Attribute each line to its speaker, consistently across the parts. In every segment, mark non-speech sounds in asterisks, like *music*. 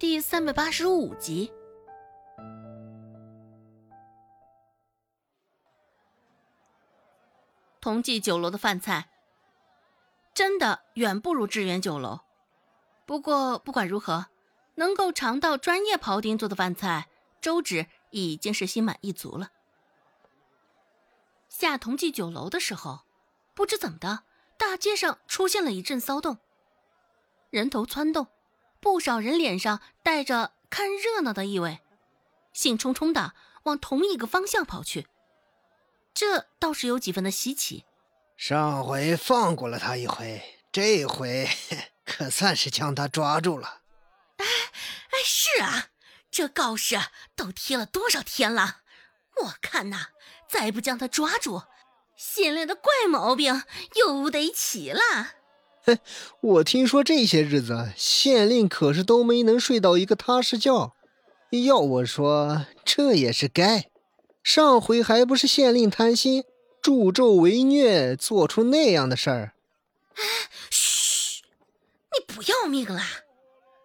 Speaker 1: 第三百八十五集。同济酒楼的饭菜真的远不如致远酒楼。不过不管如何，能够尝到专业庖丁做的饭菜，周芷已经是心满意足了。下同济酒楼的时候，不知怎么的，大街上出现了一阵骚动，人头窜动，不少人脸上带着看热闹的意味，兴冲冲的往同一个方向跑去。这倒是有几分的稀奇。
Speaker 2: 上回放过了他一回，这回 *laughs* 可算是将他抓住了。
Speaker 1: 哎哎，是啊，这告示都贴了多少天了？我看呐，再不将他抓住，县令的怪毛病又得起了。
Speaker 2: 嘿，*laughs* 我听说这些日子县令可是都没能睡到一个踏实觉。要我说，这也是该。上回还不是县令贪心。助纣为虐，做出那样的事儿。
Speaker 1: 哎，嘘，你不要命了？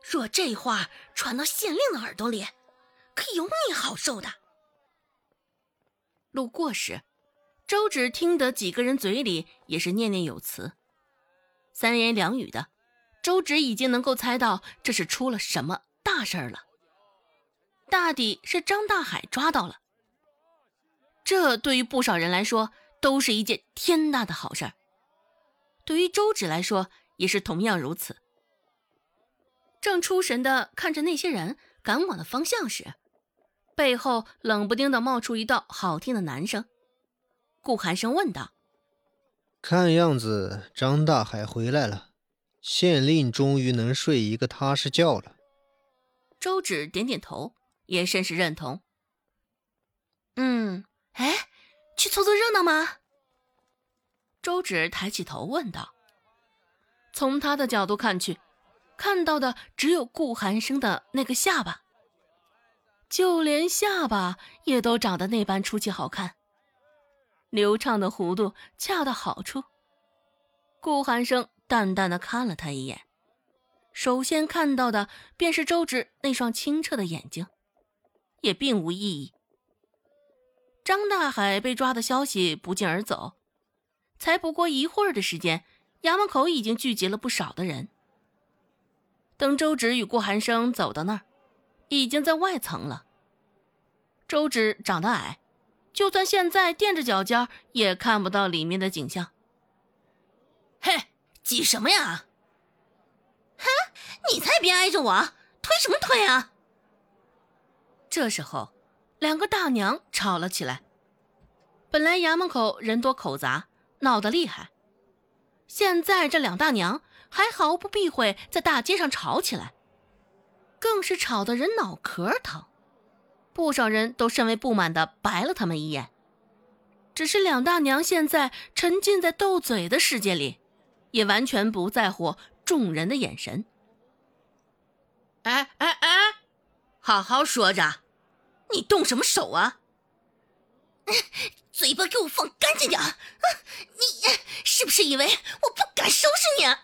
Speaker 1: 若这话传到县令的耳朵里，可有你好受的。路过时，周芷听得几个人嘴里也是念念有词，三言两语的，周芷已经能够猜到这是出了什么大事了。大抵是张大海抓到了。这对于不少人来说。都是一件天大的好事，对于周芷来说也是同样如此。正出神的看着那些人赶往的方向时，背后冷不丁的冒出一道好听的男声。顾寒生问道：“
Speaker 2: 看样子张大海回来了，县令终于能睡一个踏实觉了。”
Speaker 1: 周芷点点头，也甚是认同。嗯，哎。去凑凑热闹吗？周芷抬起头问道。从他的角度看去，看到的只有顾寒生的那个下巴，就连下巴也都长得那般出奇好看，流畅的弧度恰到好处。顾寒生淡淡的看了他一眼，首先看到的便是周芷那双清澈的眼睛，也并无异议。张大海被抓的消息不胫而走，才不过一会儿的时间，衙门口已经聚集了不少的人。等周芷与顾寒生走到那儿，已经在外层了。周芷长得矮，就算现在垫着脚尖，也看不到里面的景象。嘿，挤什么呀？哼，你才别挨着我，推什么推啊？这时候。两个大娘吵了起来。本来衙门口人多口杂，闹得厉害，现在这两大娘还毫不避讳在大街上吵起来，更是吵得人脑壳疼。不少人都甚为不满的白了他们一眼。只是两大娘现在沉浸在斗嘴的世界里，也完全不在乎众人的眼神。哎哎哎，好好说着。你动什么手啊？嘴巴给我放干净点！你是不是以为我不敢收拾你啊？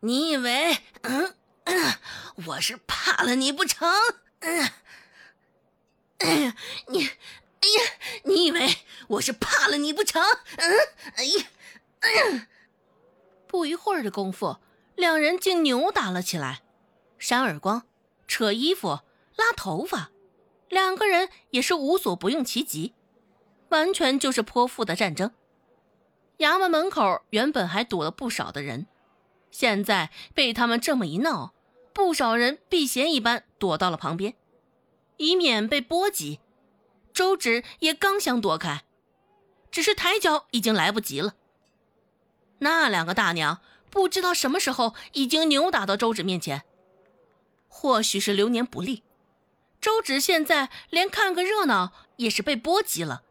Speaker 1: 你以为嗯嗯，我是怕了你不成？嗯，*clears throat* 哎呀，你哎呀，你以为我是怕了你不成？嗯，哎呀，不一会儿的功夫，两人竟扭打了起来，扇耳光，扯衣服，拉头发。两个人也是无所不用其极，完全就是泼妇的战争。衙门门口原本还堵了不少的人，现在被他们这么一闹，不少人避嫌一般躲到了旁边，以免被波及。周芷也刚想躲开，只是抬脚已经来不及了。那两个大娘不知道什么时候已经扭打到周芷面前，或许是流年不利。周芷现在连看个热闹也是被波及了。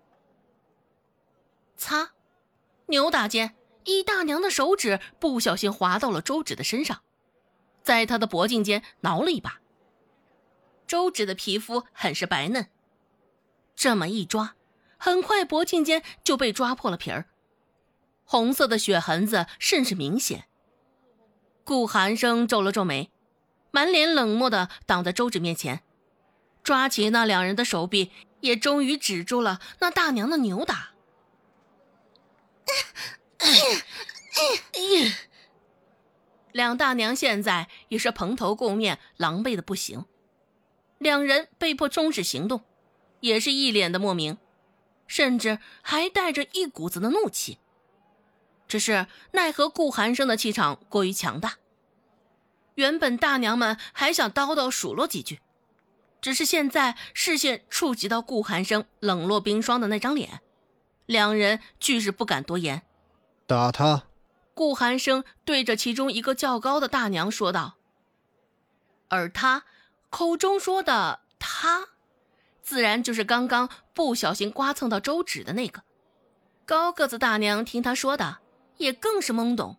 Speaker 1: 擦，扭打间，一大娘的手指不小心滑到了周芷的身上，在她的脖颈间挠了一把。周芷的皮肤很是白嫩，这么一抓，很快脖颈间就被抓破了皮儿，红色的血痕子甚是明显。顾寒生皱了皱眉，满脸冷漠的挡在周芷面前，抓起那两人的手臂，也终于止住了那大娘的扭打。*coughs* 两大娘现在也是蓬头垢面，狼狈的不行。两人被迫终止行动，也是一脸的莫名，甚至还带着一股子的怒气。只是奈何顾寒生的气场过于强大。原本大娘们还想叨叨数落几句，只是现在视线触及到顾寒生冷若冰霜的那张脸，两人俱是不敢多言。
Speaker 2: 打他！
Speaker 1: 顾寒生对着其中一个较高的大娘说道。而他口中说的“他”，自然就是刚刚不小心刮蹭到周芷的那个高个子大娘。听他说的，也更是懵懂。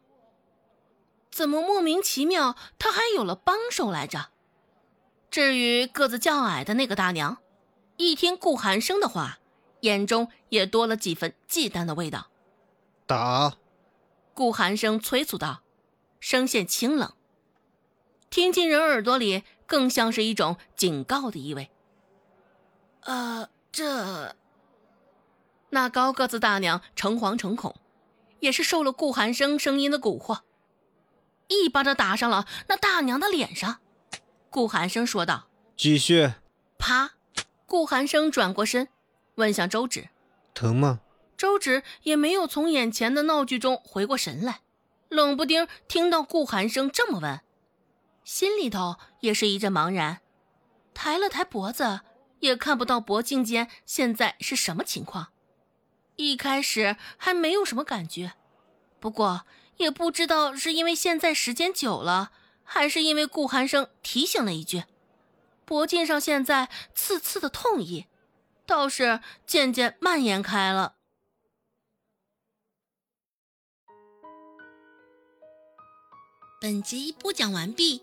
Speaker 1: 怎么莫名其妙，他还有了帮手来着？至于个子较矮的那个大娘，一听顾寒生的话，眼中也多了几分忌惮的味道。
Speaker 2: 打！
Speaker 1: 顾寒生催促道，声线清冷，听进人耳朵里，更像是一种警告的意味。呃，这……那高个子大娘诚惶诚恐，也是受了顾寒生声音的蛊惑。一巴掌打上了那大娘的脸上，顾寒生说道：“
Speaker 2: 继续。”
Speaker 1: 啪！顾寒生转过身，问向周芷：“
Speaker 2: 疼吗？”
Speaker 1: 周芷也没有从眼前的闹剧中回过神来，冷不丁听到顾寒生这么问，心里头也是一阵茫然，抬了抬脖子，也看不到脖颈间现在是什么情况。一开始还没有什么感觉，不过。也不知道是因为现在时间久了，还是因为顾寒生提醒了一句，脖颈上现在刺刺的痛意，倒是渐渐蔓延开了。
Speaker 3: 本集播讲完毕，